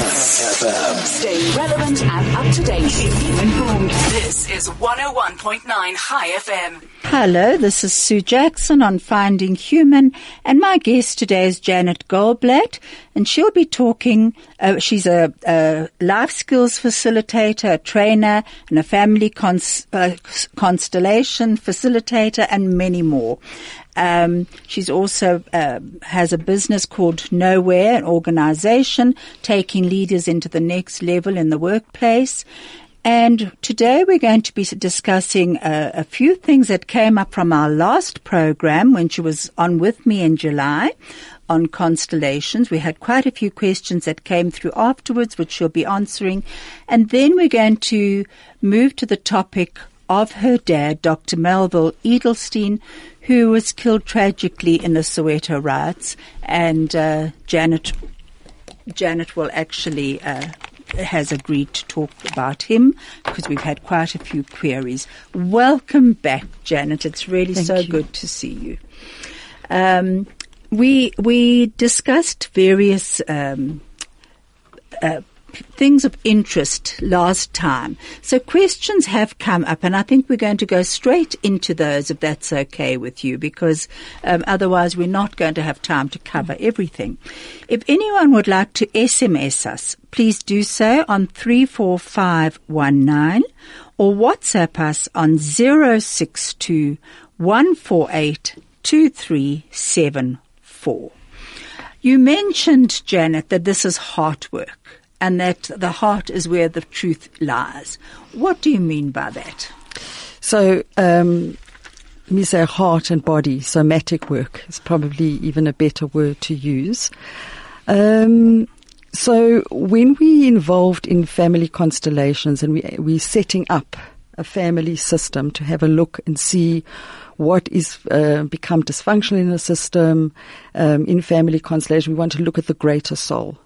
FM. Staying relevant and up to date. Keep you informed. This is 101.9 Chai FM. Hello, this is Sue Jackson on Finding Human, and my guest today is Janet Goldblatt, and she'll be talking. Uh, she's a, a, life skills facilitator, a trainer, and a family cons- uh, constellation facilitator, and many more. Um, she's also uh, has a business called Nowhere, an organization taking leaders into the next level in the workplace. And today we're going to be discussing uh, a few things that came up from our last program when she was on with me in July on constellations. We had quite a few questions that came through afterwards, which she'll be answering. And then we're going to move to the topic of her dad, Dr. Melville Edelstein, who was killed tragically in the Soweto riots. And uh, Janet, Janet will actually uh, has agreed to talk about him because we've had quite a few queries. Welcome back, Janet. It's really Thank so you. good to see you. Um, we we discussed various um, uh, things of interest last time. So questions have come up, and I think we're going to go straight into those if that's okay with you, because um, otherwise we're not going to have time to cover everything. If anyone would like to SMS us, please do so on 34519 or WhatsApp us on 062 148 2374. You mentioned, Janet, that this is heart work and that the heart is where the truth lies. What do you mean by that? So, um, let me say heart and body, somatic work is probably even a better word to use. Um, so when we're involved in family constellations and we, we're setting up a family system to have a look and see what is uh, become dysfunctional in the system um, in family constellation, we want to look at the greater soul.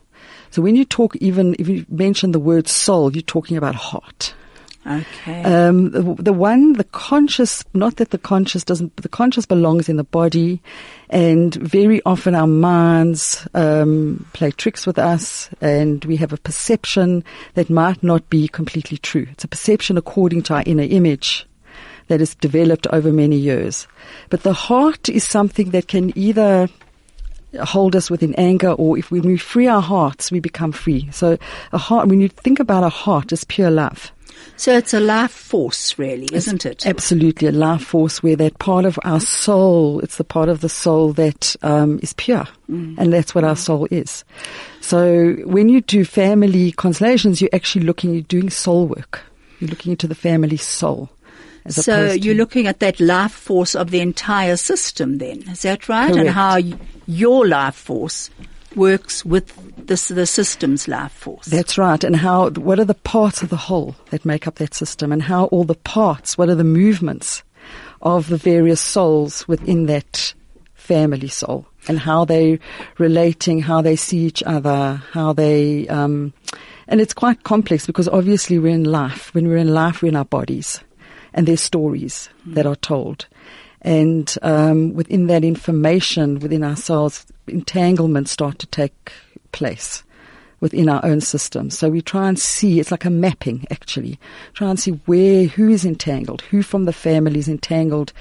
So when you talk, even if you mention the word soul, you're talking about heart. Okay. Um, the, the one, the conscious, not that the conscious doesn't, the conscious belongs in the body, and very often our minds um, play tricks with us, and we have a perception that might not be completely true. It's a perception according to our inner image that is developed over many years. But the heart is something that can either hold us within anger or if we, when we free our hearts, we become free. So a heart, when you think about a heart, it's pure love. so it's a life force, really, isn't it? Absolutely, a life force where that part of our soul, it's the part of the soul that um, is pure, and that's what our soul is. So when you do family constellations, you're actually looking, you're doing soul work. You're looking into the family soul. as So you're looking at that life force of the entire system then, is that right? And how your life force works with this, the system's life force. That's right. And how, what are the parts of the whole that make up that system and how all the parts, what are the movements of the various souls within that family soul and how they relating, how they see each other, how they, um, and it's quite complex because obviously we're in life. When we're in life, we're in our bodies and there's stories that are told. And um, within that information, within ourselves, entanglements start to take place within our own system. So we try and see, it's like a mapping actually, try and see where, who is entangled, who from the family is entangled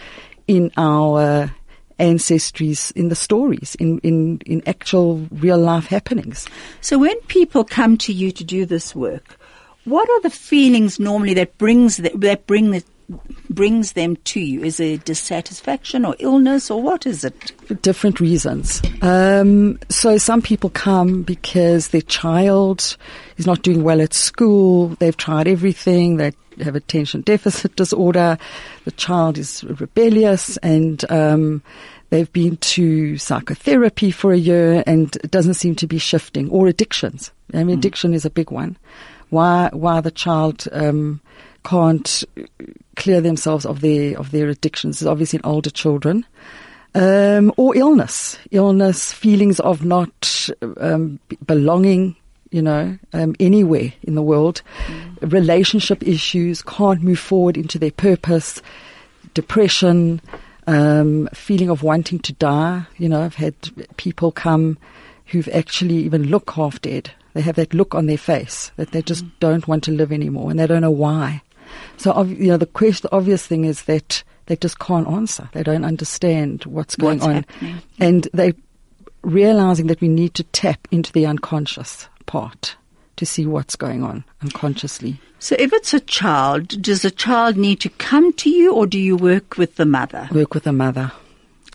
in our ancestries, in the stories, in, in, in actual real life happenings. So when people come to you to do this work, what are the feelings normally that brings that bring the, brings them to you? Is it dissatisfaction or illness or what is it? for different reasons. Um, so some people come because their child is not doing well at school. They've tried everything. They have attention deficit disorder. The child is rebellious and, um, they've been to psychotherapy for a year and it doesn't seem to be shifting or addictions. I mean, addiction is a big one. Why, why the child, um, can't clear themselves of their, of their addictions. Is obviously in older children. Um, or illness, illness, feelings of not um, belonging, you know, um, anywhere in the world, relationship issues, can't move forward into their purpose, depression, um, feeling of wanting to die. You know, I've had people come who've actually even look half dead. They They have that look on their face that they just don't want to live anymore, and they don't know why. So, you know, the question, the obvious thing is that they just can't answer. They don't understand what's going What's on, happening. and they realizing that we need to tap into the unconscious part to see what's going on unconsciously. So if it's a child, does a child need to come to you or do you work with the mother? Work with the mother.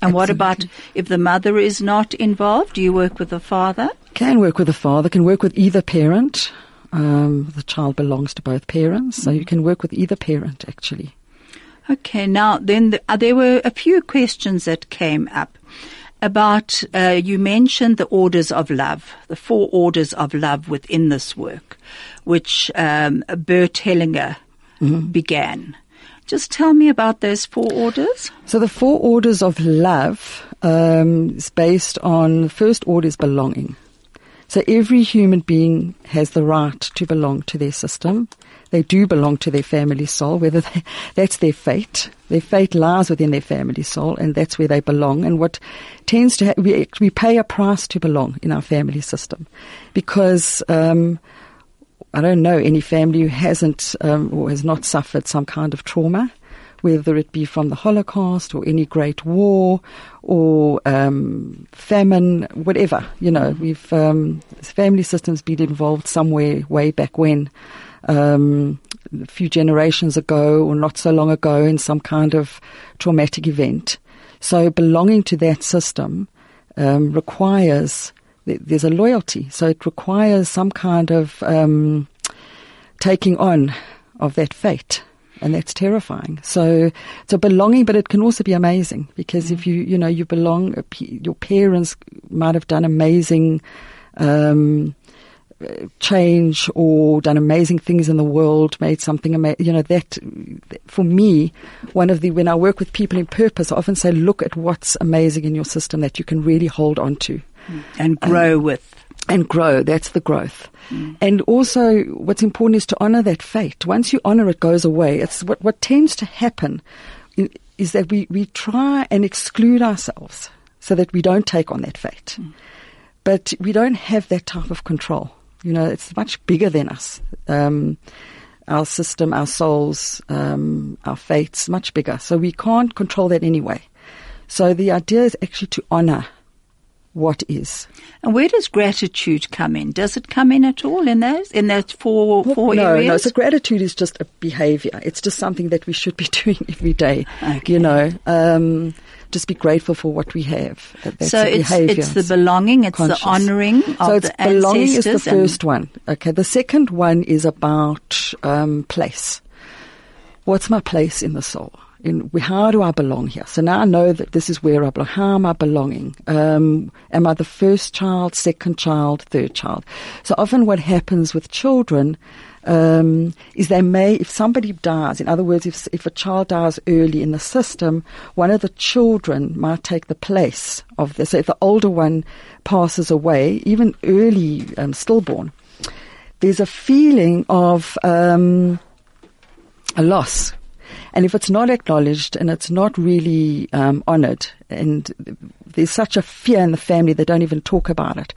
And what about if the mother is not involved? Do you work with the father? Can work with the father, can work with either parent. Um, the child belongs to both parents, so you can work with either parent actually. Okay, now then the, uh, there were a few questions that came up about, uh, you mentioned the orders of love, the four orders of love within this work, which um, Bert Hellinger began. Just tell me about those four orders. So the four orders of love um, is based on the first order is belonging. So every human being has the right to belong to their system. They do belong to their family soul, whether they, that's their fate. Their fate lies within their family soul, and that's where they belong. And what tends to ha- we we pay a price to belong in our family system, because um, I don't know any family who hasn't um, or has not suffered some kind of trauma, whether it be from the Holocaust or any great war or um, famine, whatever. You know, we've um, family systems been involved somewhere way back when. Um, a few generations ago or not so long ago in some kind of traumatic event. So belonging to that system um, requires there's a loyalty. So it requires some kind of um, taking on of that fate. And that's terrifying. So, so belonging, but it can also be amazing because if mm. you, you know, you belong, your parents might have done amazing, um, change or done amazing things in the world, made something amazing. You know, that, for me, one of the, when I work with people in purpose, I often say, look at what's amazing in your system that you can really hold on to mm. And grow um, with. And grow. That's the growth. And also, what's important is to honor that fate. Once you honor it, goes away. It's what, what tends to happen is that we, we try and exclude ourselves so that we don't take on that fate. But we don't have that type of control. You know, it's much bigger than us. Um, our system, our souls, um, our fates, much bigger. So we can't control that anyway. So the idea is actually to honor what is. And where does gratitude come in? Does it come in at all in those in those four four no, areas? no. So gratitude is just a behavior. It's just something that we should be doing every day. Okay. You know, um, just be grateful for what we have. That's so it's it's the belonging, it's Conscious. the honouring of so it's the belonging is the first one. Okay, the second one is about um, place. What's my place in the soul? In how do I belong here? So now I know that this is where I belong. How am I belonging? Um, am I the first child, second child, third child? So often what happens with children um, is they may, if somebody dies, in other words, if if a child dies early in the system, one of the children might take the place of this. So if the older one passes away, even early um, stillborn, there's a feeling of um, a loss. And if it's not acknowledged and it's not really um, honored, and there's such a fear in the family they don't even talk about it,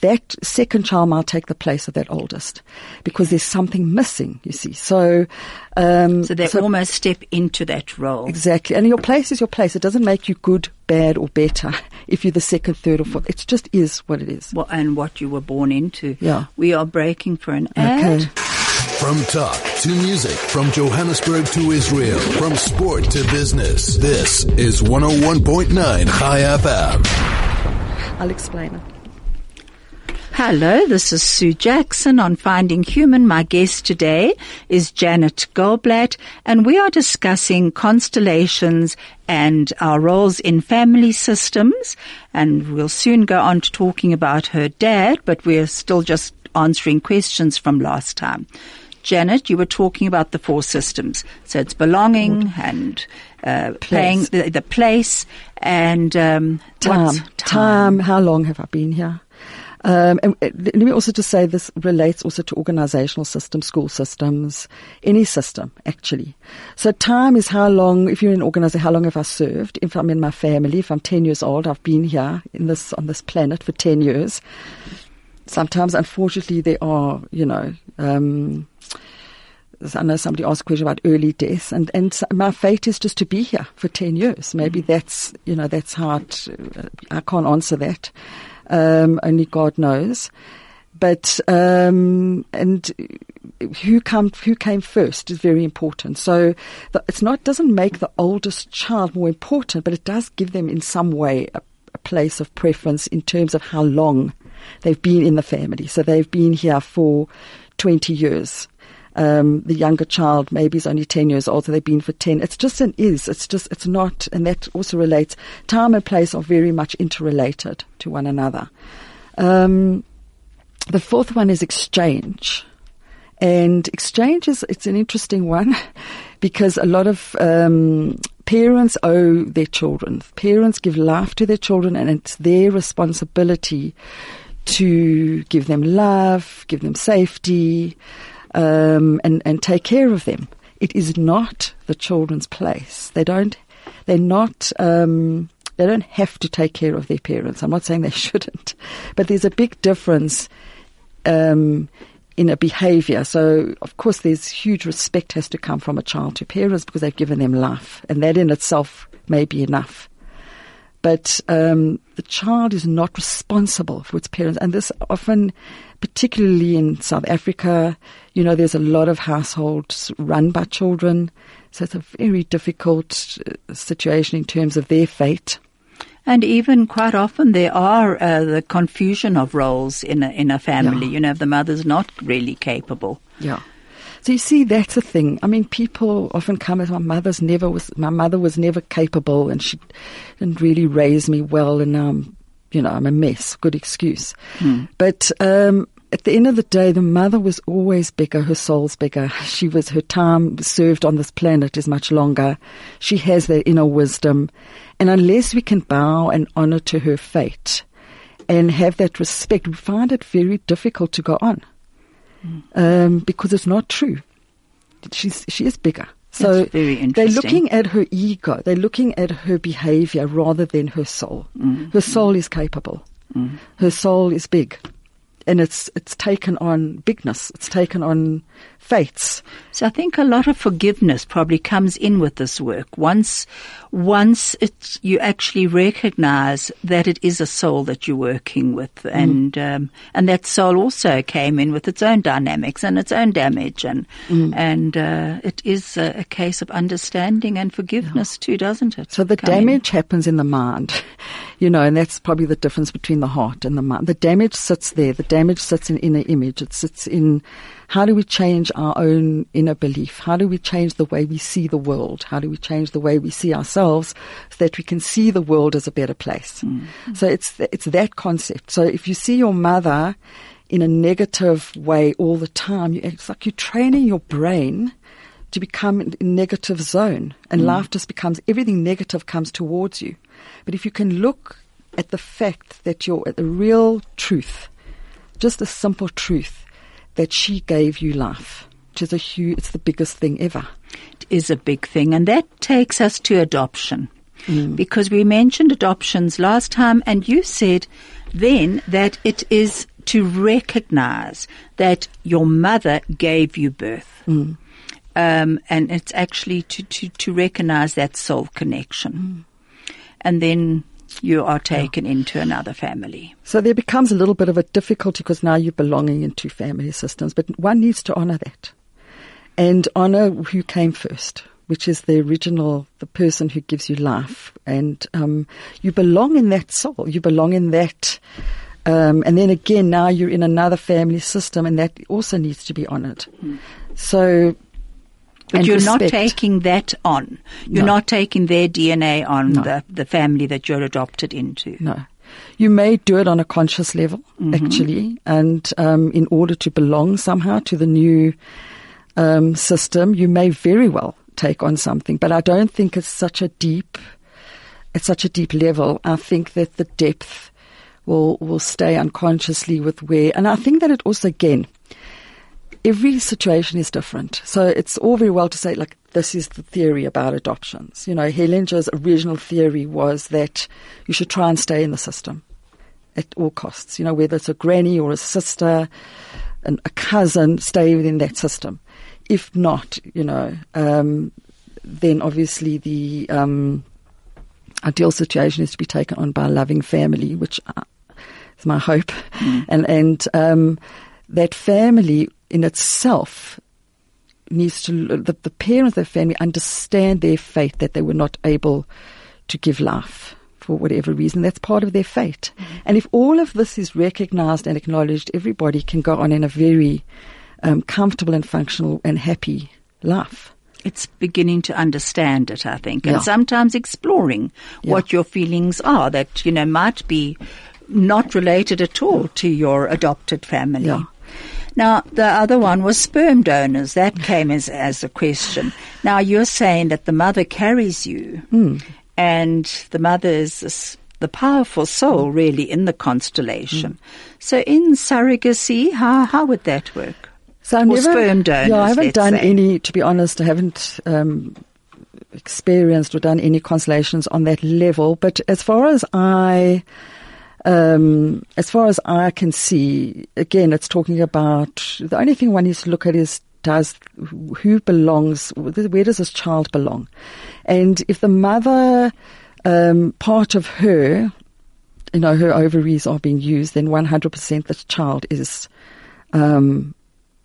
that second child might take the place of that oldest because there's something missing. You see, so um, So they almost step into that role. Exactly. And your place is your place. It doesn't make you good, bad, or better if you're the second, third, or fourth. It just is what it is. Well, and what you were born into. Yeah. We are breaking for an ad. Okay. From talk to music, from Johannesburg to Israel, from sport to business. This is 101.9 Chai FM. I'll explain it. Hello, this is Sue Jackson on Finding Human. My guest today is Janet Goldblatt, and we are discussing constellations and our roles in family systems. And we'll soon go on to talking about her dad, but we're still just answering questions from last time. Janet, you were talking about the four systems. So it's belonging and uh, playing the, the place and um, Time. what's time. How long have I been here? Um, and uh, let me also just say this relates also to organizational systems, school systems, any system actually. So time is how long, if you're in an organization, how long have I served? If I'm in my family, if I'm 10 years old, I've been here in this, on this planet for 10 years. sometimes, unfortunately, there are, you know, um, I know somebody asked a question about early death, and, and my fate is just to be here for 10 years. Maybe that's, you know, that's how it, uh, I can't answer that. Um, only God knows. But, um, and who come, who came first is very important. So the, it's not, doesn't make the oldest child more important, but it does give them in some way a, a place of preference in terms of how long they've been in the family. So they've been here for 20 years. Um, the younger child maybe is only 10 years old, so they've been for 10. It's just an is. It's just, it's not, and that also relates. Time and place are very much interrelated to one another. Um, the fourth one is exchange. And exchange is, it's an interesting one because a lot of, um, parents owe their children. Parents give life to their children and it's their responsibility to give them love, give them safety, um, and, and take care of them. It is not the children's place. They don't, they're not, um, they don't have to take care of their parents. I'm not saying they shouldn't, but there's a big difference, um, in a behavior. So, of course, there's huge respect has to come from a child to parents because they've given them life, and that in itself may be enough. But um, the child is not responsible for its parents, and this often, particularly in South Africa, you know, there's a lot of households run by children, so it's a very difficult uh, situation in terms of their fate. And even quite often there are uh, the confusion of roles in a, in a family. Yeah. You know, if the mother's not really capable. Yeah. So you see, that's a thing. I mean, people often come as my mother's never was, my mother was never capable and she didn't really raise me well and now I'm, you know, I'm a mess. Good excuse. But, um, at the end of the day, the mother was always bigger. Her soul's bigger. She was, her time served on this planet is much longer. She has that inner wisdom. And unless we can bow and honor to her fate and have that respect, we find it very difficult to go on um, because it's not true. She's she is bigger. So they're looking at her ego. They're looking at her behavior rather than her soul. Her soul is capable. Her soul is big, and it's it's taken on bigness. It's taken on fates. So I think a lot of forgiveness probably comes in with this work. Once, once it's, you actually recognize that it is a soul that you're working with and, um, and that soul also came in with its own dynamics and its own damage and, and, uh, it is a, a case of understanding and forgiveness too, doesn't it? So the Come in. damage happens in the mind, you know, and that's probably the difference between the heart and the mind. The damage sits there. The damage sits in inner image. It sits in how do we change our own inner belief? How do we change the way we see the world? How do we change the way we see ourselves so that we can see the world as a better place? Mm-hmm. So it's it's that concept. So if you see your mother in a negative way all the time, you, it's like you're training your brain to become in a negative zone and mm. life just becomes everything negative comes towards you. But if you can look at the fact that you're at the real truth, just a simple truth that she gave you life, which is a huge, it's the biggest thing ever. It is a big thing, and that takes us to adoption. Mm. Because we mentioned adoptions last time, and you said then that it is to recognize that your mother gave you birth. Mm. Um, and it's actually to, to, to recognize that soul connection. Mm. And then you are taken into another family. So there becomes a little bit of a difficulty because now you're belonging in two family systems, but one needs to honor that and honor who came first, which is the original, the person who gives you life. And um, you belong in that soul, you belong in that. Um, and then again, now you're in another family system, and that also needs to be honored. So, But you're not taking that on. You're No. not taking their DNA on No. the, the family that you're adopted into. No. You may do it on a conscious level, actually, and um, in order to belong somehow to the new um, system, you may very well take on something. But I don't think it's such a deep, at such a deep level. I think that the depth will will stay unconsciously with where, and I think that it also again. Every situation is different. So it's all very well to say, like, this is the theory about adoptions. You know, Hellinger's original theory was that you should try and stay in the system at all costs. You know, whether it's a granny or a sister, and a cousin, stay within that system. If not, you know, um, then obviously the um, ideal situation is to be taken on by a loving family, which uh, is my hope, mm. and and um, that family in itself needs to the, the parents of the family understand their fate that they were not able to give life for whatever reason. That's part of their fate. Mm-hmm. And if all of this is recognized and acknowledged, everybody can go on in a very um, comfortable and functional and happy life. It's beginning to understand it, I think, and yeah. sometimes exploring yeah. what your feelings are that, you know, might be not related at all to your adopted family. Yeah. Now, the other one was sperm donors. That came as, as a question. Now, you're saying that the mother carries you. Mm and the mother is this, the powerful soul really in the constellation. Mm. So in surrogacy, how, how would that work? So I've never, sperm donors, yeah, I haven't done say. any, to be honest, I haven't um, experienced or done any constellations on that level. But as far as I, um, as far as I can see, again, it's talking about the only thing one needs to look at is does who belongs where does this child belong? And if the mother um, part of her you know her ovaries are being used then 100% the child is um,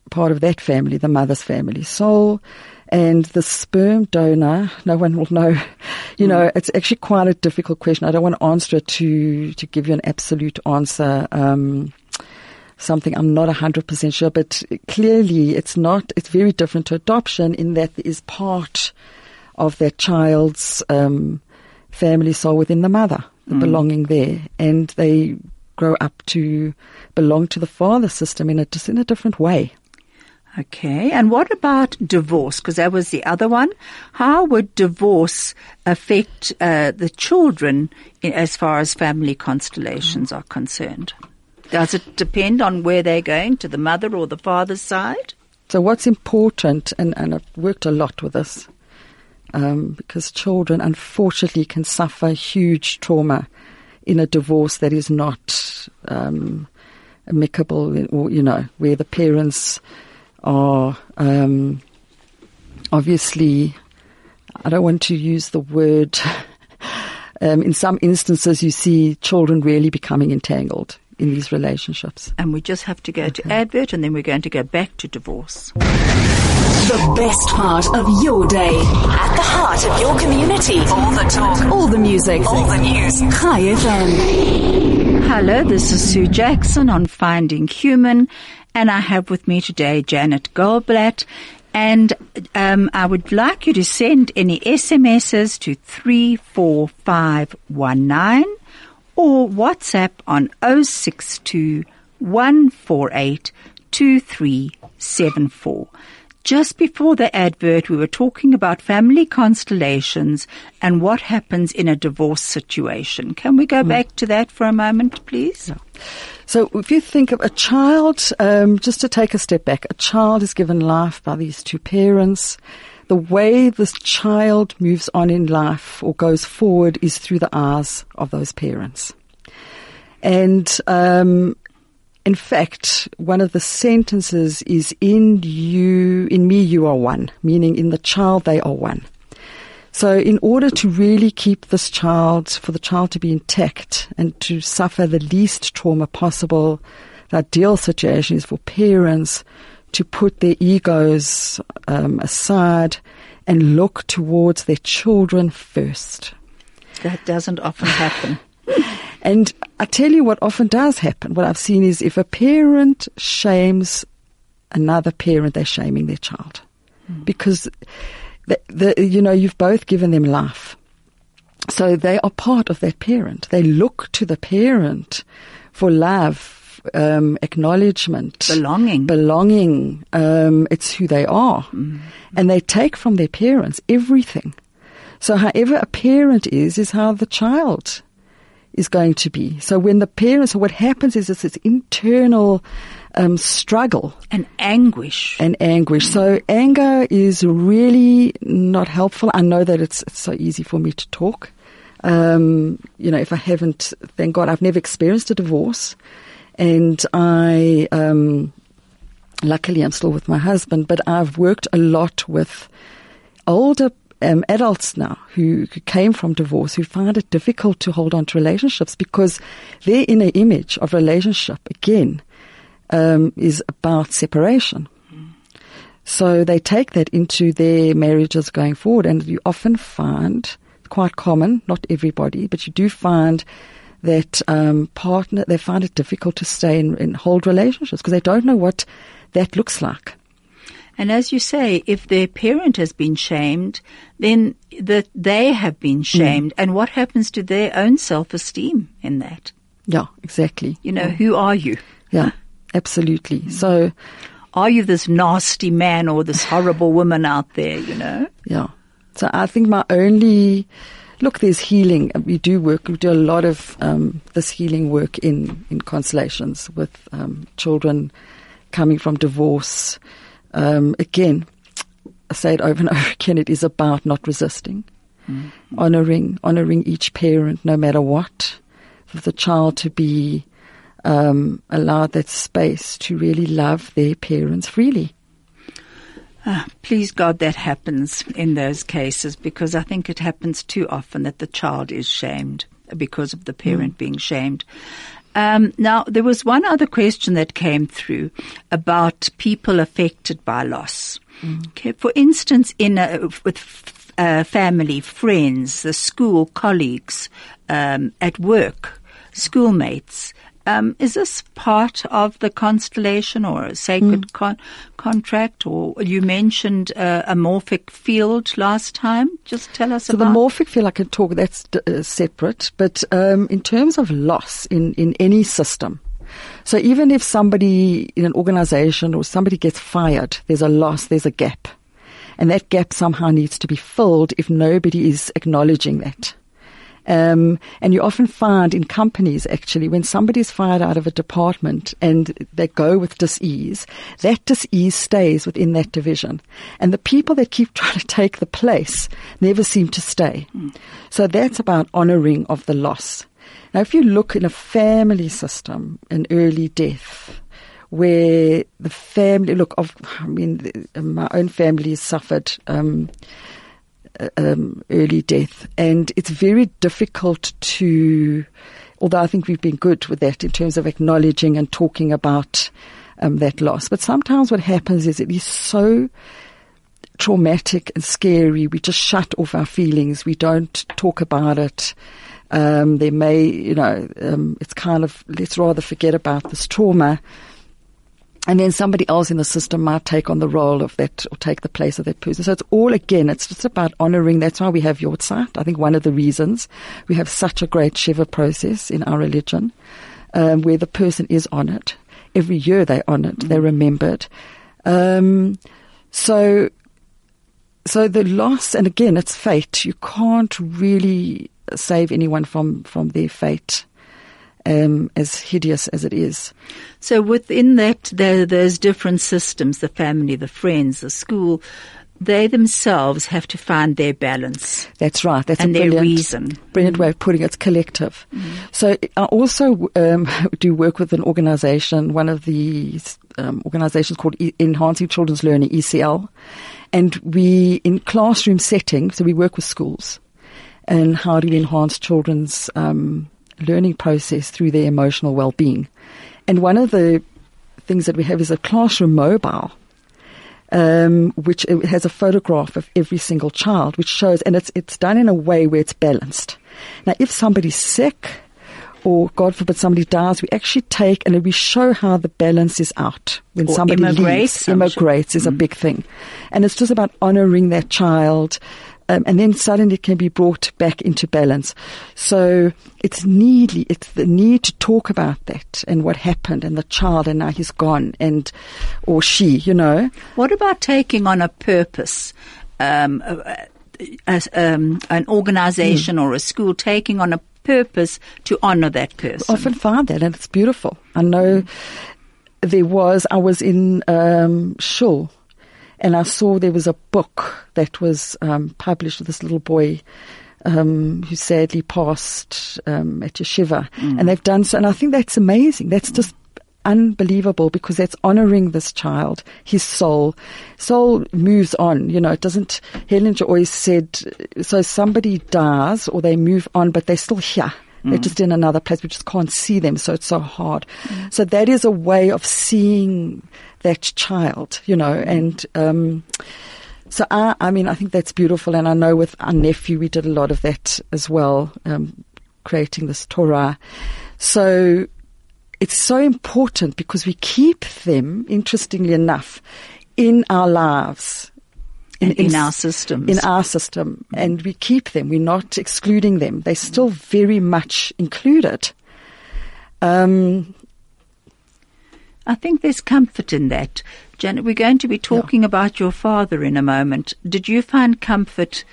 part of that family the mother's family. Soul and the sperm donor no one will know you know it's actually quite a difficult question i don't want to answer it to to give you an absolute answer um, something I'm not 100% sure, but clearly it's not, it's very different to adoption in that there is part of that child's um, family soul within the mother, the mm. belonging there, and they grow up to belong to the father system in a, just in a different way. Okay, and what about divorce? Because that was the other one. How would divorce affect uh, the children in, as far as family constellations are concerned? Does it depend on where they're going, to the mother or the father's side? So, what's important, and, and I've worked a lot with this, um, because children unfortunately can suffer huge trauma in a divorce that is not um, amicable, or, you know, where the parents are um, obviously, I don't want to use the word. Um, in some instances, you see children really becoming entangled in these relationships. And we just have to go okay. to advert and then we're going to go back to divorce. The best part of your day. At the heart of your community. All the talk. All the music. All the news. Chai FM. Hello, this is Sue Jackson on Finding Human. And I have with me today Janet Goldblatt. And um, I would like you to send any SMSs to 34519 or WhatsApp on 062 148 2374. Just before the advert, we were talking about family constellations and what happens in a divorce situation. Can we go mm. back to that for a moment, please? Yeah. So, if you think of a child, um, just to take a step back, a child is given life by these two parents the way this child moves on in life or goes forward is through the eyes of those parents. And um, in fact, one of the sentences is in you, in me, you are one, meaning in the child, they are one. So, in order to really keep this child, for the child to be intact and to suffer the least trauma possible, the ideal situation is for parents to put their egos um, aside and look towards their children first. That doesn't often happen. and I tell you what often does happen. What I've seen is if a parent shames another parent, they're shaming their child. Mm. Because, the, the, you know, you've both given them life. So they are part of that parent. They look to the parent for love, um, acknowledgement, belonging, belonging. Um, it's who they are, mm. and they take from their parents everything. So, however a parent is, is how the child is going to be. So, when the parents, so what happens is it's this internal um, struggle and anguish, and anguish. So, anger is really not helpful. I know that it's, it's so easy for me to talk Um, you know, if I haven't, thank God, I've never experienced a divorce, and I, um, luckily, I'm still with my husband. But I've worked a lot with older um, adults now who, came from divorce who find it difficult to hold on to relationships because their inner image of relationship again um, is about separation. So they take that into their marriages going forward, and you often find quite common, not everybody, but you do find that um, partner they find it difficult to stay in, in hold relationships because they don't know what that looks like. And as you say, if their parent has been shamed, then that they have been shamed. Mm. And what happens to their own self-esteem in that? Yeah, exactly. You know, yeah. who are you? Yeah, absolutely. Mm. So, are you this nasty man or this horrible woman out there, you know? Yeah. So I think my only, look, there's healing. We do work, we do a lot of um, this healing work in, in constellations with um, children coming from divorce. Um, again, I say it over and over again, it is about not resisting, mm-hmm. honoring, honoring each parent no matter what, for the child to be um, allowed that space to really love their parents freely. Uh, please God that happens in those cases because I think it happens too often that the child is shamed because of the parent mm. being shamed. Um, now, there was one other question that came through about people affected by loss. Mm. Okay, for instance, in a, with uh, family, friends, the school, colleagues, um, at work, schoolmates, um, is this part of the constellation or a sacred mm. con- contract? Or you mentioned uh, a morphic field last time. Just tell us so about. the morphic field I can talk. That's uh, separate, but um, in terms of loss in in any system. So even if somebody in an organization or somebody gets fired, there's a loss, there's a gap. And that gap somehow needs to be filled if nobody is acknowledging that. Um, and you often find in companies actually when somebody is fired out of a department and they go with dis-ease, that dis-ease stays within that division. And the people that keep trying to take the place never seem to stay. So that's about honoring of the loss. Now, if you look in a family system, an early death, where the family, look, of, I mean, my own family suffered um, um, early death, and it's very difficult to. Although I think we've been good with that in terms of acknowledging and talking about um, that loss, but sometimes what happens is it is so traumatic and scary. We just shut off our feelings. We don't talk about it. Um, there may, you know, um, it's kind of let's rather forget about this trauma and then somebody else in the system might take on the role of that or take the place of that person. So it's all again, it's just about honoring. That's why we have Yortzeit. I think one of the reasons we have such a great Shiva process in our religion, um, where the person is honored. Every year they honored, they're remembered. Um, so, so the loss, and again, it's fate. You can't really save anyone from, from their fate um, as hideous as it is. So within that, there, there's different systems, the family, the friends, the school. They themselves have to find their balance. That's right. That's and a brilliant, reason. Brilliant mm. way of putting it. It's collective. Mm. So I also um, do work with an organisation, one of the um, organisations called e- Enhancing Children's Learning, ECL, and we in classroom setting. So we work with schools, and how do we enhance children's um, learning process through their emotional well-being. And one of the things that we have is a classroom mobile, um, which has a photograph of every single child, which shows, and it's it's done in a way where it's balanced. Now, if somebody's sick, or God forbid somebody dies, we actually take and we show how the balance is out when or somebody immigrates, leaves. Immigrates is mm-hmm. a big thing, and it's just about honouring that child, um, and then suddenly it can be brought back into balance. So it's needly, it's the need to talk about that and what happened and the child and now he's gone and, or she, you know. What about taking on a purpose? Um, as, um, an organization mm. or a school taking on a purpose to honor that person. often find that and it's beautiful. I know mm. there was, I was in um, Shul and I saw there was a book that was um, published with this little boy um, who sadly passed um, at yeshiva, and they've done so. And I think that's amazing. That's just unbelievable because that's honoring this child, his soul. Soul moves on, you know, it doesn't, Hellinger always said, so somebody dies or they move on, but they're still here. They're just in another place. We just can't see them, so it's so hard. So that is a way of seeing that child, you know, and, um, so I, I mean, I think that's beautiful, and I know with our nephew we did a lot of that as well, um, creating this Torah. So it's so important because we keep them, interestingly enough, in our lives. In, in our systems. In our system. And we keep them. We're not excluding them. They're still very much included. Um, I think there's comfort in that. Janet, we're going to be talking about your father in a moment. Did you find comfort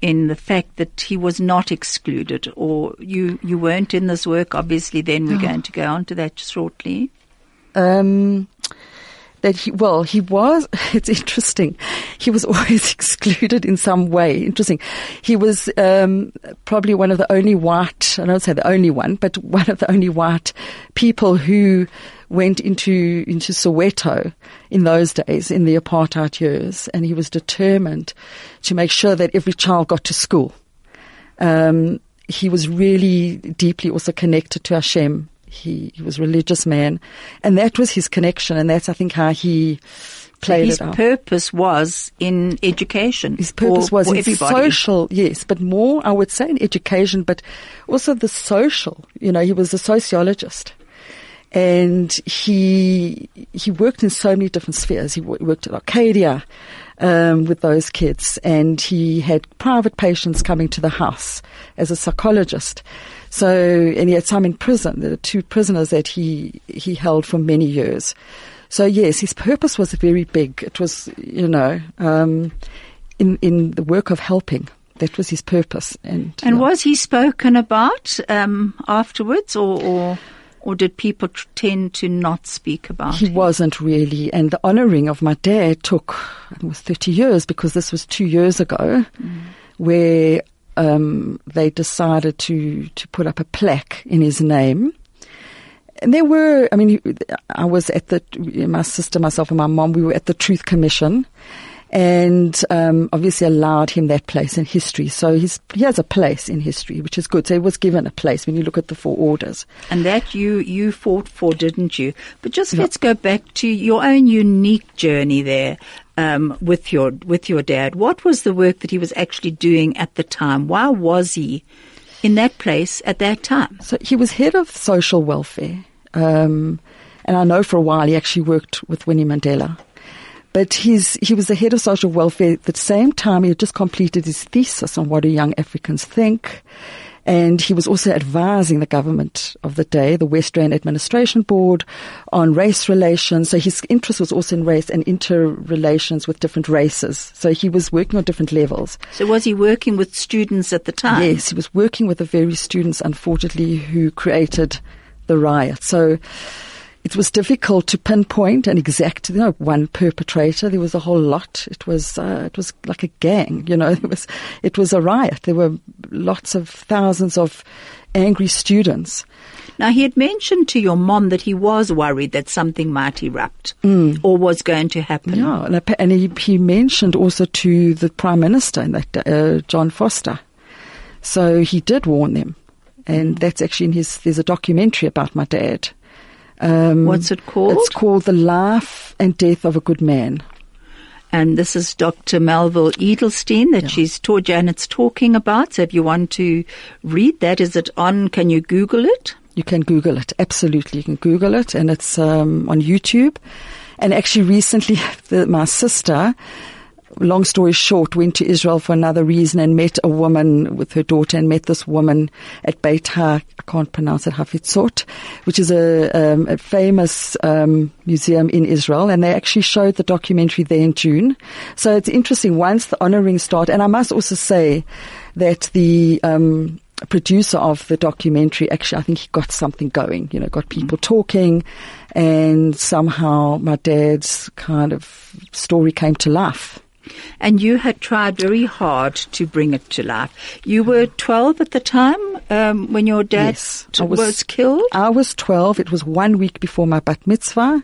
in the fact that he was not excluded or you, you weren't in this work? Obviously, then we're going to go on to that shortly. um, that he, well, he was, it's interesting. He was always excluded in some way. Interesting. He was, um, probably one of the only white, I don't say the only one, but one of the only white people who went into, into Soweto in those days, in the apartheid years. And he was determined to make sure that every child got to school. Um, he was really deeply also connected to Hashem. He, he was a religious man, and that was his connection, and that's I think how he played His it out. purpose was in education. His purpose for, was for in everybody. social, yes, but more I would say in education, but also the social. You know, he was a sociologist. And he he worked in so many different spheres. He wo- worked at Arcadia um, with those kids, and he had private patients coming to the house as a psychologist. So, and he had some in prison. There were two prisoners that he he held for many years. So, yes, his purpose was very big. It was, you know, um, in in the work of helping. That was his purpose. And And yeah. was he spoken about um, afterwards, or, or or did people tend to not speak about He him? wasn't really, and the honouring of my dad took I think it was thirty years because this was two years ago, where um, they decided to to put up a plaque in his name. And there were, I mean, I was at the, my sister, myself, and my mom. We were at the Truth Commission, and um, obviously allowed him that place in history. So he's he has a place in history, which is good. So he was given a place when you look at the four orders. And that you you fought for, didn't you? But just let's go back to your own unique journey there um, with your with your dad. What was the work that he was actually doing at the time? Why was he in that place at that time? So he was head of social welfare. Um, and I know for a while he actually worked with Winnie Mandela. But he's, he was the head of social welfare at the same time he had just completed his thesis on what do young Africans think. And he was also advising the government of the day, the West Rand Administration Board, on race relations. So his interest was also in race and interrelations with different races. So he was working on different levels. So was he working with students at the time? Yes, he was working with the very students, unfortunately, who created the riot. So it was difficult to pinpoint an exact, you know, one perpetrator. There was a whole lot. It was, uh, it was like a gang, you know, it was, it was a riot. There were lots of thousands of angry students. Now, he had mentioned to your mom that he was worried that something might erupt or was going to happen. Yeah, and, and he, he mentioned also to the Prime Minister, in that, uh, John Vorster. So he did warn them. And that's actually in his, there's a documentary about my dad. Um, What's it called? It's called The Life and Death of a Good Man. And this is Dr. Melville Edelstein that she's taught Janet's talking about. So if you want to read that, is it on? Can you Google it? You can Google it. Absolutely. You can Google it and it's um, on YouTube. And actually recently, the, my sister, long story short, went to Israel for another reason and met a woman with her daughter and met this woman at Beit Ha, I can't pronounce it, Hafitzot, which is a, um, a famous um, museum in Israel. And they actually showed the documentary there in June. So it's interesting once the honoring start. And I must also say that the, um, producer of the documentary actually I think he got something going, you know, got people talking and somehow my dad's kind of story came to life. And you had tried very hard to bring it to life. You were 12 at the time um, when your dad Yes, t- was, was- killed? I was 12. It was one week before my bat mitzvah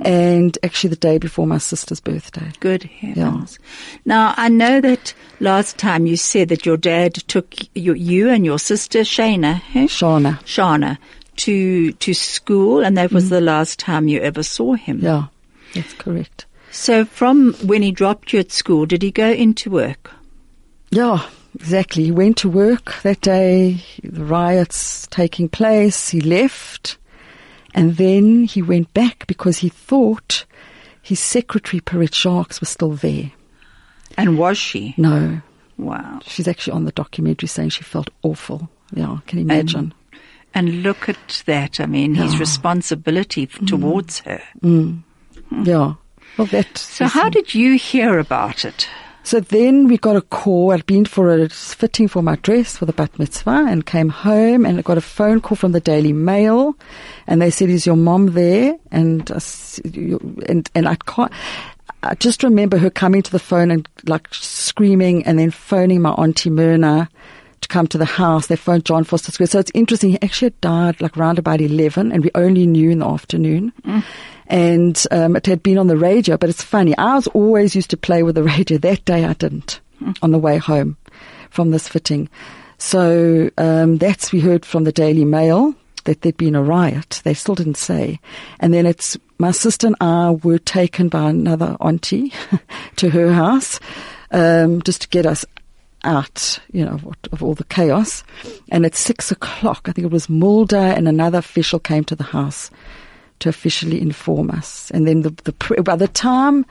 and actually the day before my sister's birthday. Good heavens. Now, I know that last time you said that your dad took you, you and your sister, Shana, eh? Shana. Shana, to, to school, and that was the last time you ever saw him. Yeah, that's correct. So from when he dropped you at school, did he go into work? Yeah, exactly. He went to work that day, the riots taking place, he left, and then he went back because he thought his secretary, Perit Sharks, was still there. And was she? No, Wow. she's actually on the documentary saying she felt awful. Yeah, can you imagine? And look at that. I mean, his responsibility f- mm. towards her. Mm. Hmm. Yeah. Well, that. So how did you hear about it? So then we got a call. I'd been for a fitting for my dress for the bat mitzvah and came home and I got a phone call from the Daily Mail and they said, is your mom there? And, I and, and I can't, I just remember her coming to the phone and like screaming and then phoning my auntie Myrna to come to the house. They phoned John Vorster Square. So it's interesting. He actually had died like around about 11 and we only knew in the afternoon. And um, it had been on the radio, but it's funny. I was always used to play with the radio. That day I didn't on the way home from this fitting. So um, that's we heard from the Daily Mail that there'd been a riot. They still didn't say. And then it's my sister and I were taken by another auntie to her house um, just to get us out, you know, of, what- of all the chaos. And at six o'clock, I think it was Mulder and another official came to the house to officially inform us. And then the, the by the time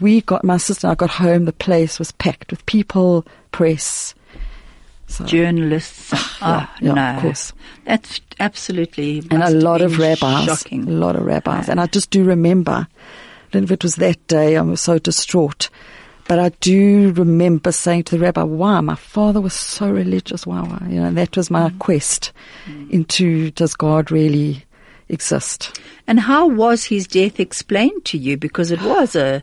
we got my sister and I got home, the place was packed with people, press. So, Journalists. yeah, oh, yeah, no. of course. That's absolutely. and a lot of rabbis, Shocking. a lot of rabbis. And I just do remember, I don't know if it was that day, I was so distraught. But I do remember saying to the rabbi, wow, my father was so religious, wow, wow. You know, and that was my Mm. quest into does God really exist? And how was his death explained to you? Because it was a,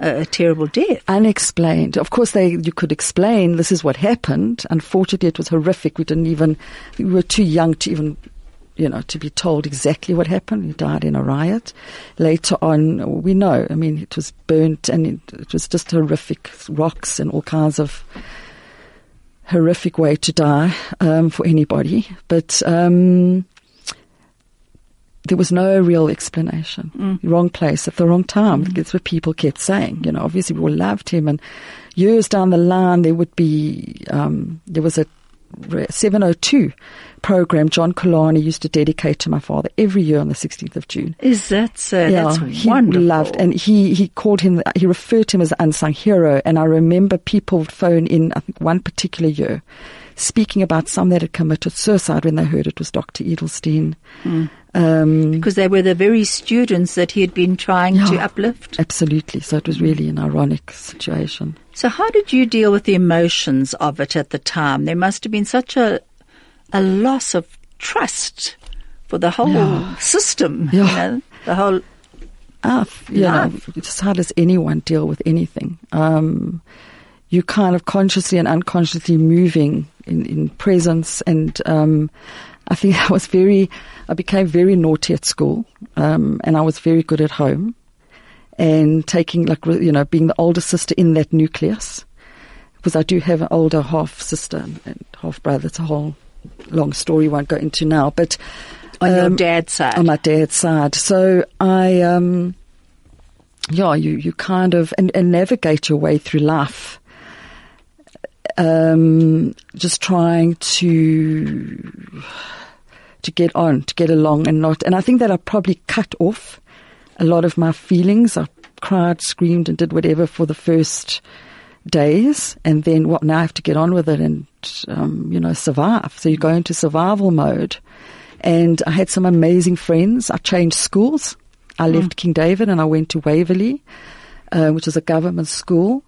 a, a terrible death. unexplained. Of course, they you could explain this is what happened. Unfortunately, it was horrific. We didn't even we were too young to even you know to be told exactly what happened. He died in a riot. Later on, we know. I mean, it was burnt and it, it was just horrific. Rocks and all kinds of horrific way to die um, for anybody. But um, there was no real explanation. Wrong place at the wrong time. That's what people kept saying. You know, obviously we all loved him, and years down the line there would be um, there was a 702 program Jon Qwelane used to dedicate to my father every year on the 16th of June. Is that so? That's he wonderful. loved, and he he called him. He referred to him as an unsung hero. And I remember people would phone in. I think one particular year, speaking about some that had committed suicide when they heard it was Dr. Edelstein. Hmm. Um, because they were the very students that he had been trying to uplift. absolutely. So it was really an ironic situation. So how did you deal with the emotions of it at the time? There must have been such a a loss of trust for the whole Yeah. system. You Yeah. know, the whole Ah, you know, Life. just how does anyone deal with anything? Um, you kind of consciously and unconsciously moving in, in presence. And um, I think I was very, I became very naughty at school, um, and I was very good at home. And taking, like, you know, being the older sister in that nucleus, because I do have an older half sister and, half brother. It's a whole long story, won't go into now. But on your um, dad's side. on my dad's side. So I, um, yeah, you, you kind of, and, and navigate your way through life. Um, just trying to, to get on, to get along and not, and I think that I probably cut off a lot of my feelings. I cried, screamed and did whatever for the first days and then what now I have to get on with it and um, you know survive. So you go into survival mode. And I had some amazing friends. I changed schools. I left King David and I went to Waverley uh, which is a government school.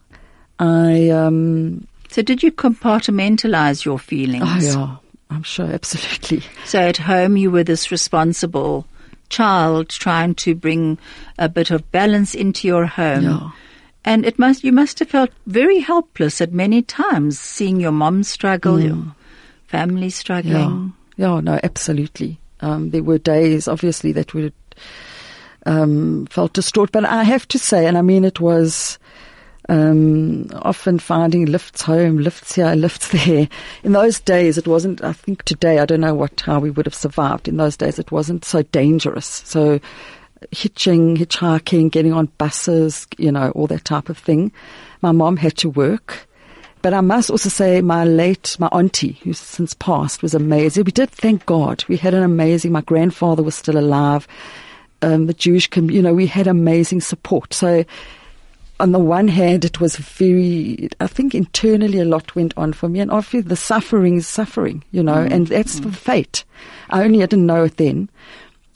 I um, so did you compartmentalize your feelings? oh yeah I'm sure absolutely So at home you were this responsible child trying to bring a bit of balance into your home. Yeah. And it must you must have felt very helpless at many times, seeing your mom struggle, your family struggling. Yeah, yeah, no, absolutely. Um, there were days, obviously, that would um, felt distraught. But I have to say, and I mean, it was um, often finding lifts home, lifts here, lifts there. In those days, it wasn't. I think today, I don't know what how we would have survived. In those days, it wasn't so dangerous. So hitching, hitchhiking, getting on buses, you know, all that type of thing. My mom had to work. But I must also say my late, my auntie, who's since passed, was amazing. We did, thank God. We had an amazing, my grandfather was still alive. Um, the Jewish community, you know, we had amazing support. So on the one hand, it was very, I think internally a lot went on for me. And obviously the suffering is suffering, you know, and mm-hmm. that's the fate. I only I didn't know it then.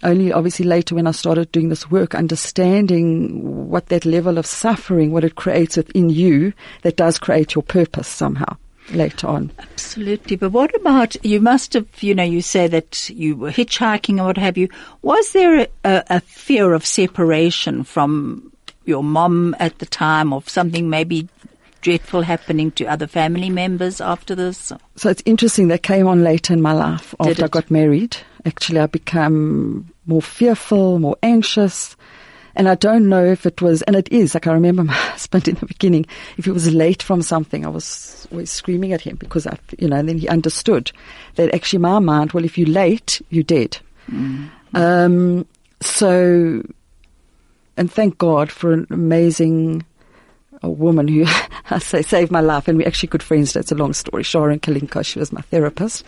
Only obviously later when I started doing this work, understanding what that level of suffering, what it creates within you, that does create your purpose somehow later on. Absolutely. But what about, you must have, you know, you say that you were hitchhiking or what have you. Was there a, a, a fear of separation from your mom at the time of something maybe dreadful happening to other family members after this? So it's interesting that came on later in my life Did after I got married. Actually, I became more fearful, more anxious. And I don't know if it was, and it is, like I remember my husband in the beginning, if he was late from something, I was always screaming at him because I, you know, and then he understood that actually my mind, well, if you're late, you're dead. Um, so, and thank God for an amazing a woman who I say saved my life, and we actually good friends. That's a long story. Sharon Kalinko, she was my therapist.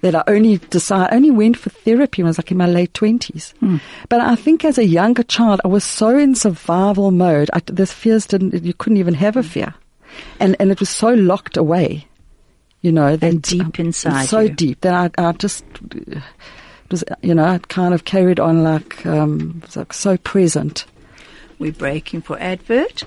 That I only decided, only went for therapy when I was like in my late twenties. Hmm. But I think as a younger child, I was so in survival mode. I, this fears didn't. You couldn't even have a hmm. fear, and and it was so locked away. You know that deep uh, inside so you. deep that I, I just it was you know it kind of carried on like um, like so present. We're breaking for advert.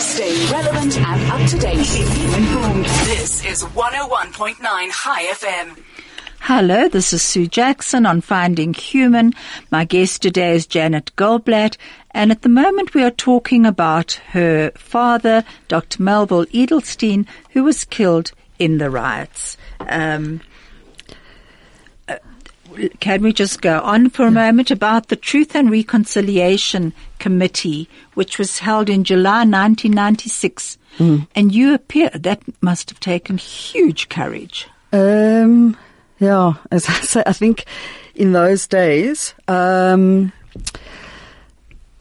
Stay relevant and up to date. Informed. This is 101.9 Chai FM. Hello, this is Sue Jackson on Finding Human. My guest today is Janet Goldblatt, and at the moment we are talking about her father, Dr. Melville Edelstein, who was killed in the riots. Um, can we just go on for a moment about the Truth and Reconciliation Committee, which was held in July 1996? And you appeared, that must have taken huge courage. Um, yeah, as I say, I think in those days, um,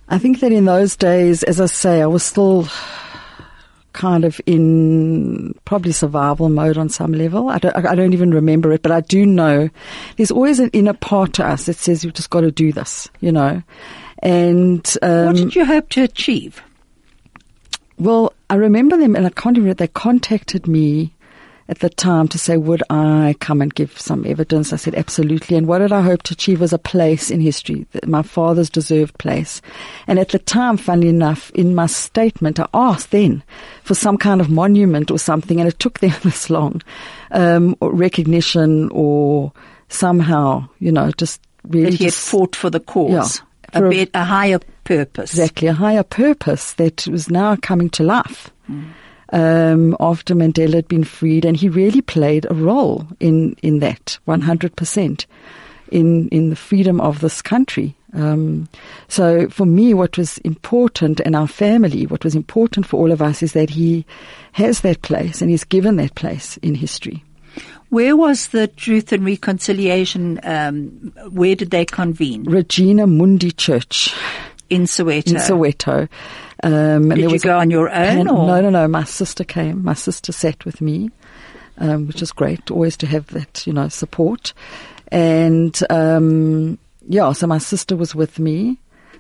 I think that in those days, as I say, I was still kind of in probably survival mode on some level. I don't, I don't even remember it, but I do know there's always an inner part to us that says you've just got to do this, you know. And um, What did you hope to achieve? well, I remember them, and I can't even. They contacted me at the time to say, would I come and give some evidence? I said, absolutely. And what did I hope to achieve was a place in history, my father's deserved place. And at the time, funnily enough, in my statement, I asked then for some kind of monument or something, and it took them this long, um, or recognition or somehow, you know, just really That he had just fought for the cause, Yeah. a, bit, a higher purpose. exactly a higher purpose that was now coming to life um, after Mandela had been freed, and he really played a role in in that one hundred percent in in the freedom of this country. Um, so for me, what was important, and our family, what was important for all of us, is that he has that place, and he's given that place in history. Where was the Truth and Reconciliation? Um, where did they convene? Regina Mundi Church In Soweto. in Soweto. Um, and Did there you go on your own? pan- or? No, no, no. My sister came. My sister sat with me, um, which is great. Always to have that, you know, support. And um, yeah, so my sister was with me.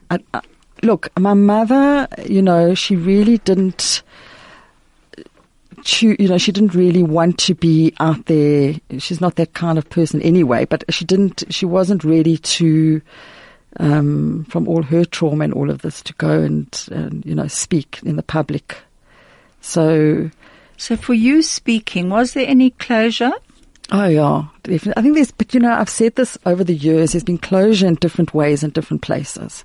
I, I, look, my mother, you know, she really didn't. Choo- you know, she didn't really want to be out there. She's not that kind of person anyway. But she didn't. She wasn't ready to um, from all her trauma and all of this to go and, and you know speak in the public. So, So for you speaking, was there any closure? oh yeah, definitely. I think there's, but you know, I've said this over the years. There's been closure in different ways in different places,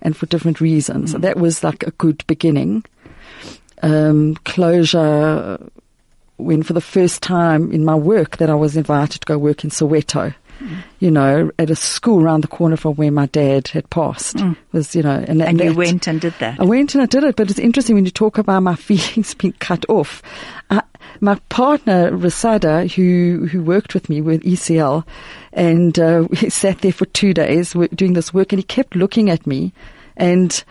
and for different reasons. So that was like a good beginning. Um, closure when for the first time in my work that I was invited to go work in Soweto. You know, at a school around the corner from where my dad had passed was, you know, and, And you that- went and did that. I went and I did it, but it's interesting when you talk about my feelings being cut off. Uh, my partner, Rasada, who, who worked with me with ECL, and uh, we sat there for two days doing this work, and he kept looking at me. And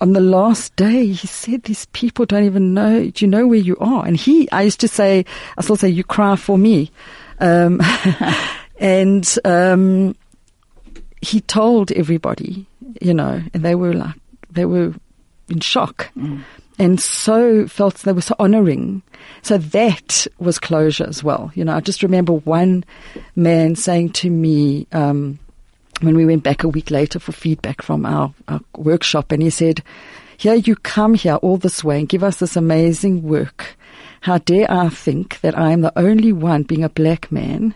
on the last day, he said, These people don't even know, do you know where you are? And he, I used to say, I still say, You cry for me. Um, and um, he told everybody, you know, and they were like, they were in shock. And so felt they were so honoring. So that was closure as well. You know, I just remember one man saying to me, um, when we went back a week later for feedback from our, our workshop, and he said, Here you come here all this way and give us this amazing work. How dare I think that I am the only one, being a black man,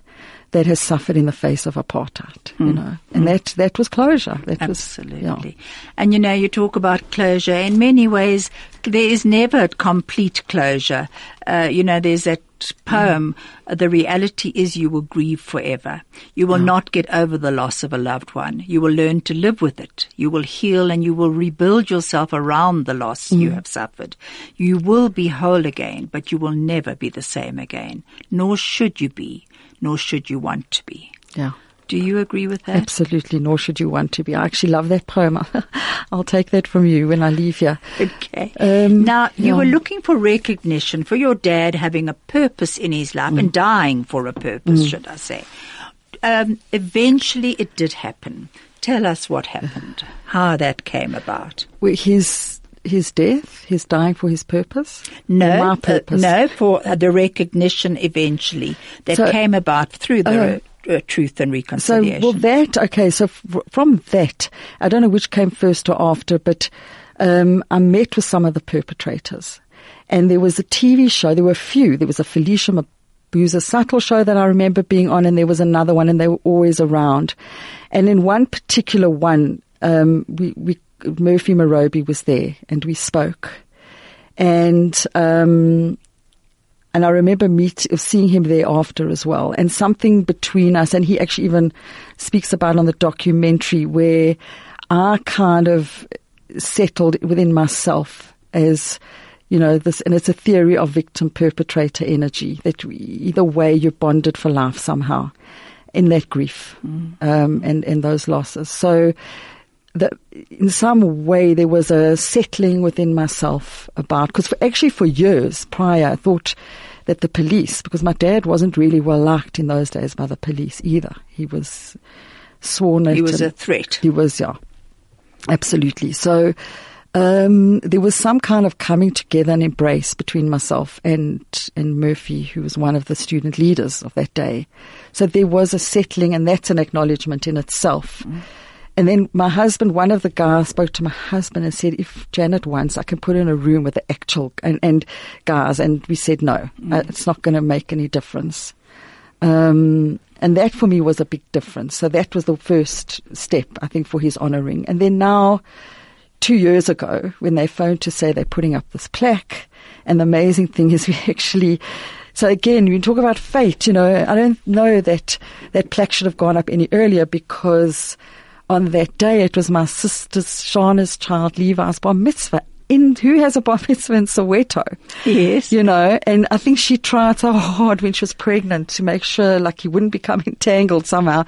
that has suffered in the face of apartheid, you know? And that, that was closure. That Absolutely. was, yeah. And you know, you talk about closure. In many ways, there is never a complete closure. Uh, you know, there's that poem, uh, the reality is you will grieve forever. You will not get over the loss of a loved one. You will learn to live with it. You will heal and you will rebuild yourself around the loss you have suffered. You will be whole again, but you will never be the same again. Nor should you be, nor should you want to be. Yeah. Do you agree with that? Absolutely, nor should you want to be. I actually love that poem. I'll take that from you when I leave here. Okay. Um, now, you yeah. were looking for recognition for your dad having a purpose in his life Mm. and dying for a purpose, should I say. Um, eventually, it did happen. Tell us what happened, how that came about. Well, His his death, his dying for his purpose. No, my uh, no, for uh, the recognition eventually that So- came about through the uh, truth and reconciliation. So, well, that okay. So, f- from that, I don't know which came first or after, but um, I met with some of the perpetrators, and there was a TV show. There were a few. There was a Felicia Mabuza-Suttle show that I remember being on, and there was another one, and they were always around. And in one particular one, um, we, we Murphy Morobi was there, and we spoke, and. Um, and I remember meet, seeing him there after as well. And something between us, and he actually even speaks about on the documentary where I kind of settled within myself as, you know, this, and it's a theory of victim perpetrator energy that we, either way you're bonded for life somehow in that grief, um, and, and those losses. So, that in some way there was a settling within myself about because for, actually for years prior I thought that the police because my dad wasn't really well liked in those days by the police either he was sworn at he was a threat. he was yeah absolutely so um, there was some kind of coming together and embrace between myself and and Murphy, who was one of the student leaders of that day. So there was a settling, and that's an acknowledgement in itself. And then my husband, one of the guys spoke to my husband and said, if Janet wants, I can put her in a room with the actual and, and guys. And we said, no, uh, it's not going to make any difference. Um, and that for me was a big difference. So that was the first step, I think, for his honouring. And then now, two years ago, when they phoned to say they're putting up this plaque, and the amazing thing is we actually, so again, you talk about fate, you know, I don't know that that plaque should have gone up any earlier because on that day it was my sister's Shana's child Levi's bar mitzvah. In, who has a bar mitzvah in Soweto? Yes. You know, and I think she tried so hard when she was pregnant to make sure like he wouldn't become entangled somehow.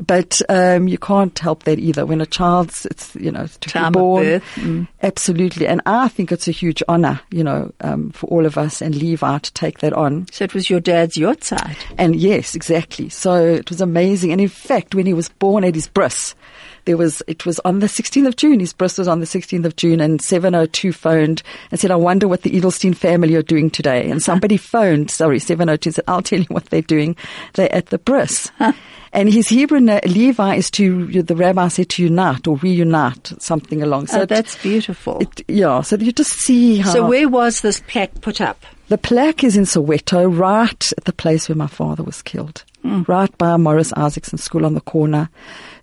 But um, you can't help that either. When a child's, it's, you know, to Time be born. birth, mm. Absolutely. And I think it's a huge honor, you know, um, for all of us and Levi to take that on. So it was your dad's yahrzeit. And yes, exactly. So it was amazing. And in fact, when he was born at his bris, there was, it was on the 16th of June. His bris was on the 16th of June and 702 phoned and said, I wonder what the Edelstein family are doing today. And somebody phoned, sorry, 702 said, I'll tell you what they're doing. They're at the bris. And his Hebrew na- Levi is to, the rabbi said to unite or reunite, something along. So oh, it- that's beautiful. it, yeah, so you just see how. so where was this plaque put up? The plaque is in Soweto, right at the place where my father was killed. Hmm. Right by Morris Isaacson School on the corner.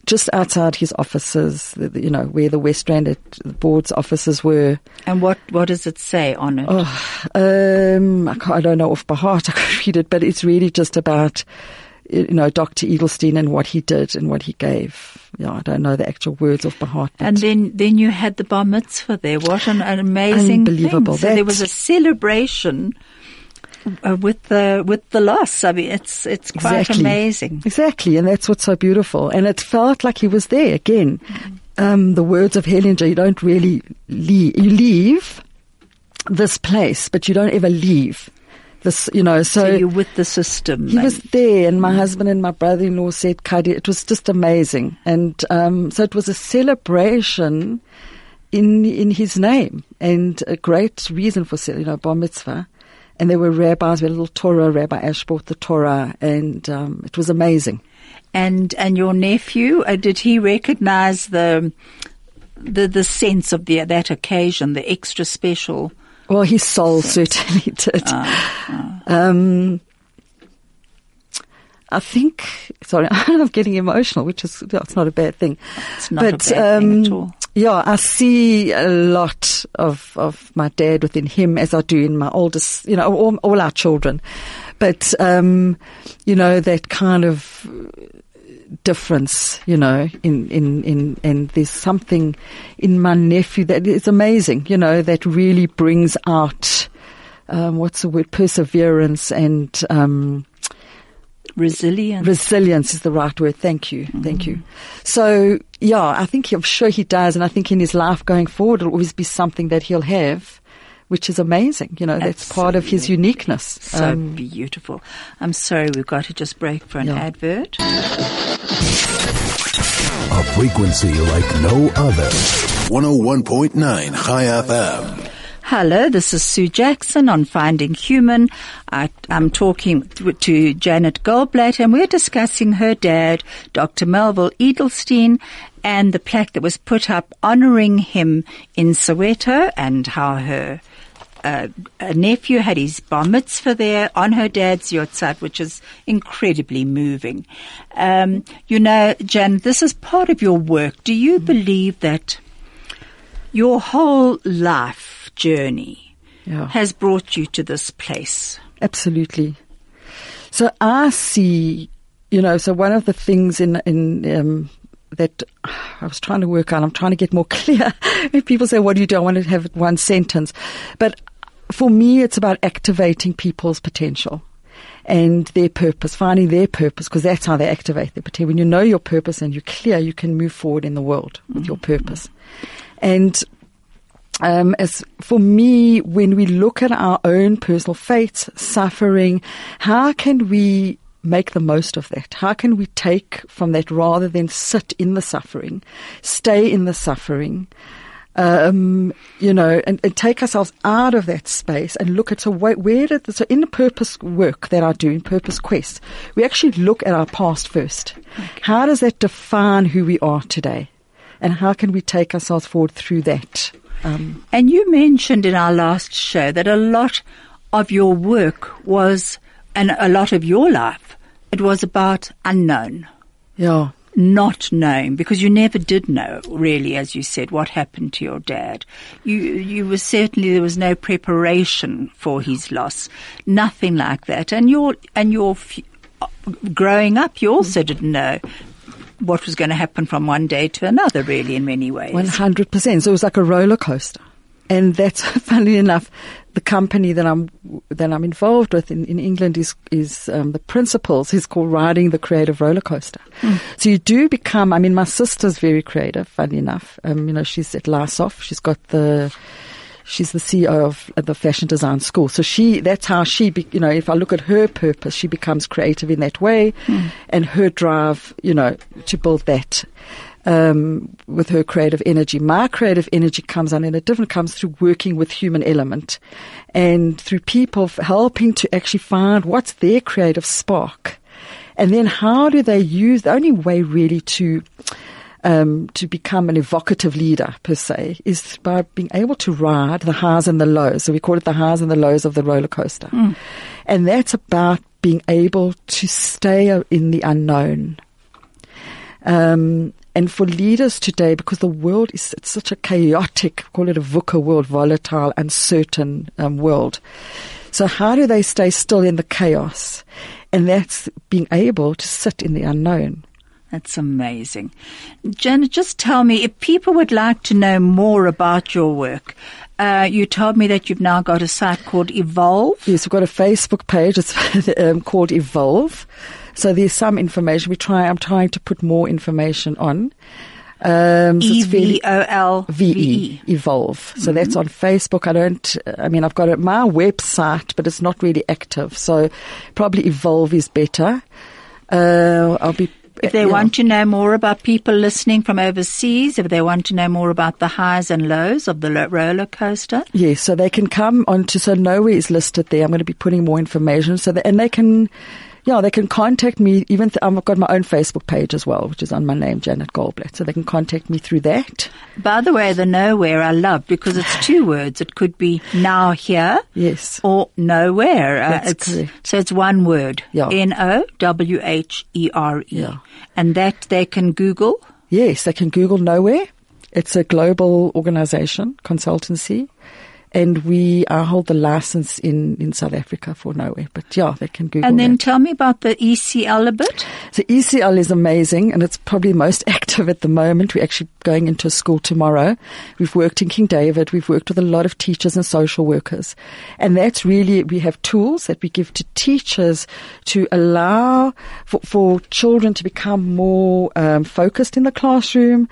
Just outside his offices, you know, where the West Rand at the board's offices were. And what, what does it say on it? Oh, um, I, can't, I don't know off by heart. I could read it, but it's really just about, you know, Dr. Edelstein and what he did and what he gave. Yeah, I don't know the actual words off by heart. And then, then you had the bar mitzvah there. What an, an amazing Unbelievable. Thing. So there was a celebration uh, with the with the loss. I mean, it's it's quite amazing. Exactly, and that's what's so beautiful. And it felt like he was there again. Um, the words of Hellinger, you don't really leave. You leave this place, but you don't ever leave this, you know, So, so, you're with the system. he was there, and my husband and my brother-in-law said, "Kadi," it was just amazing, and um, so it was a celebration in in his name, and a great reason for you know bar mitzvah. And there were rabbis, we had a little Torah, Rabbi Ash brought the Torah, and um, it was amazing. and and your nephew, uh, did he recognise the the the sense of the that occasion, the extra special? Well, his soul certainly did. Um, I think, sorry, I'm getting emotional, which is, it's not a bad thing. It's not a bad thing at all. Yeah, I see a lot of, of my dad within him as I do in my oldest, you know, all, all our children. But, um, you know, that kind of difference, you know, in, in, in, and there's something in my nephew that is amazing, you know, that really brings out, um, what's the word, perseverance and, um, Resilience. resilience is the right word. Thank you. Thank Mm-hmm. you. So, yeah, I think, I'm sure he does. And I think in his life going forward, it'll always be something that he'll have, which is amazing. You know, that's part of his uniqueness. so Um, beautiful. I'm sorry, we've got to just break for an Yeah. advert. A frequency like no other. 101.9 Chai FM. Hello, this is Sue Jackson on Finding Human. I, I'm talking to, Janet Goldblatt and we're discussing her dad, Dr. Melville Edelstein, and the plaque that was put up honoring him in Soweto and how her uh, nephew had his bar mitzvah there on her dad's yahrzeit, which is incredibly moving. Um, you know, Jan, this is part of your work. Do you believe that your whole life journey Yeah. has brought you to this place? Absolutely. So I see, you know, so one of the things in, in, um, that I was trying to work on, I'm trying to get more clear. if people say, what do you do? I want to have one sentence. But for me, it's about activating people's potential and their purpose, finding their purpose, because that's how they activate their potential. When you know your purpose and you're clear, you can move forward in the world with your purpose. And um, as for me, when we look at our own personal fates, suffering, how can we make the most of that? How can we take from that rather than sit in the suffering, stay in the suffering, um, you know, and, and take ourselves out of that space and look at so where, where did the, so in the purpose work that I do in Purpose Quest, we actually look at our past first. How does that define who we are today? And how can we take ourselves forward through that? Um, And you mentioned in our last show that a lot of your work was, and a lot of your life, it was about unknown, yeah. not known, because you never did know, really, as you said, what happened to your dad. You, you were certainly, there was no preparation for his loss, nothing like that. And your, and your, f- growing up, you also didn't know what was going to happen from one day to another, really, in many ways. One hundred percent. So it was like a roller coaster, and that's funnily enough, the company that I'm that I'm involved with in, in England is is um, the principles is called riding the creative roller coaster. So you do become. I mean, my sister's very creative. Funny enough, um, you know, she's at LISOF. She's got the She's the CEO of the fashion design school. So she, that's how she, be, you know, if I look at her purpose, she becomes creative in that way and her drive, you know, to build that, um, with her creative energy. My creative energy comes on in a different, comes through working with human element and through people helping to actually find what's their creative spark. And then how do they use, the only way really to, um, to become an evocative leader per se is by being able to ride the highs and the lows. So we call it the highs and the lows of the roller coaster. And that's about being able to stay in the unknown. Um, and for leaders today, because the world is it's such a chaotic, call it a VUCA world, volatile, uncertain um, world. So how do they stay still in the chaos? And that's being able to sit in the unknown. That's amazing. Janet, just tell me if people would like to know more about your work. Uh, you told me that you've now got a site called Evolve. Yes, we've got a Facebook page. It's um, called Evolve. So there's some information. We try. I'm trying to put more information on. Um, so E V O L V VE, Evolve. So that's on Facebook. I don't, I mean, I've got a, my website, but it's not really active. So probably Evolve is better. Uh, I'll be. If they yeah. want to know more about people listening from overseas, if they want to know more about the highs and lows of the lo- roller coaster, Yes, so they can come onto, so nowhere is listed there. I'm going to be putting more information so that, and they can, yeah, they can contact me. Even th- I've got my own Facebook page as well, which is on my name, Janet Goldblatt. So they can contact me through that. by the way, the nowhere I love because it's two words. It could be now here Yes. or nowhere. Uh, That's it's, correct. So it's one word. Yeah. N O W H E R E. Yeah. And that they can Google. Yes, they can Google Nowhere. It's a global organization, consultancy. And we uh, hold the license in, in South Africa for Nowhere. But yeah, they can Google it. And then that. tell me about the ECL a bit. So ECL is amazing and it's probably most active at the moment. We're actually going into a school tomorrow. We've worked in King David. We've worked with a lot of teachers and social workers. And that's really, we have tools that we give to teachers to allow for, for children to become more um, focused in the classroom,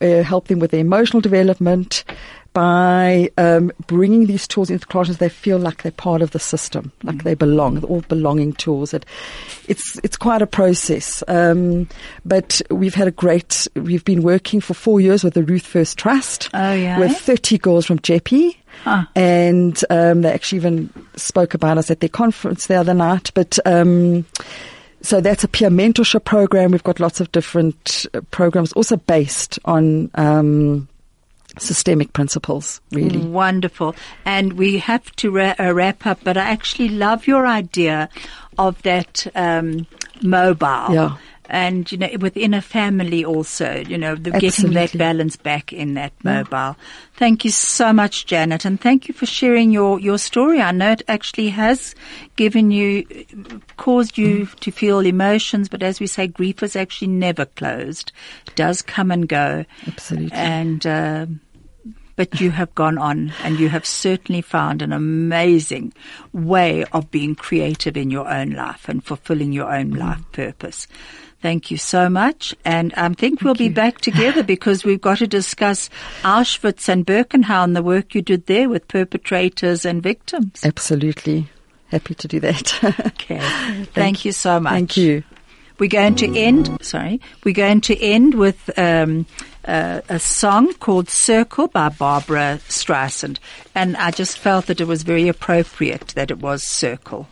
uh, help them with their emotional development by um, bringing these tools into classrooms, they feel like they're part of the system, like they belong. They're all belonging tools. It, it's it's quite a process, um, but we've had a great. We've been working for four years with the Ruth First Trust. Oh, yeah? with thirty girls from Jeppe. Huh. And um, they actually even spoke about us at their conference the other night. But um, so that's a peer mentorship program. We've got lots of different uh, programs, also based on um, systemic principles, really. Wonderful. And we have to ra- uh, wrap up, but I actually love your idea of that um, mobile. Yeah. And, you know, within a family also, you know, the, getting that balance back in that mobile. Thank you so much, Janet. And thank you for sharing your, your story. I know it actually has given you, caused you Mm. to feel emotions, but as we say, grief is actually never closed. It does come and go. Absolutely. And, um but you have gone on and you have certainly found an amazing way of being creative in your own life and fulfilling your own life purpose. Thank you so much. And I think we'll be back together because we've got to discuss Auschwitz and Birkenau and the work you did there with perpetrators and victims. Absolutely. Happy to do that. Okay. Thank, you so much. Thank you. We're going to end, sorry, we're going to end with um, uh, a song called Circle by Barbra Streisand. And I just felt that it was very appropriate that it was Circle.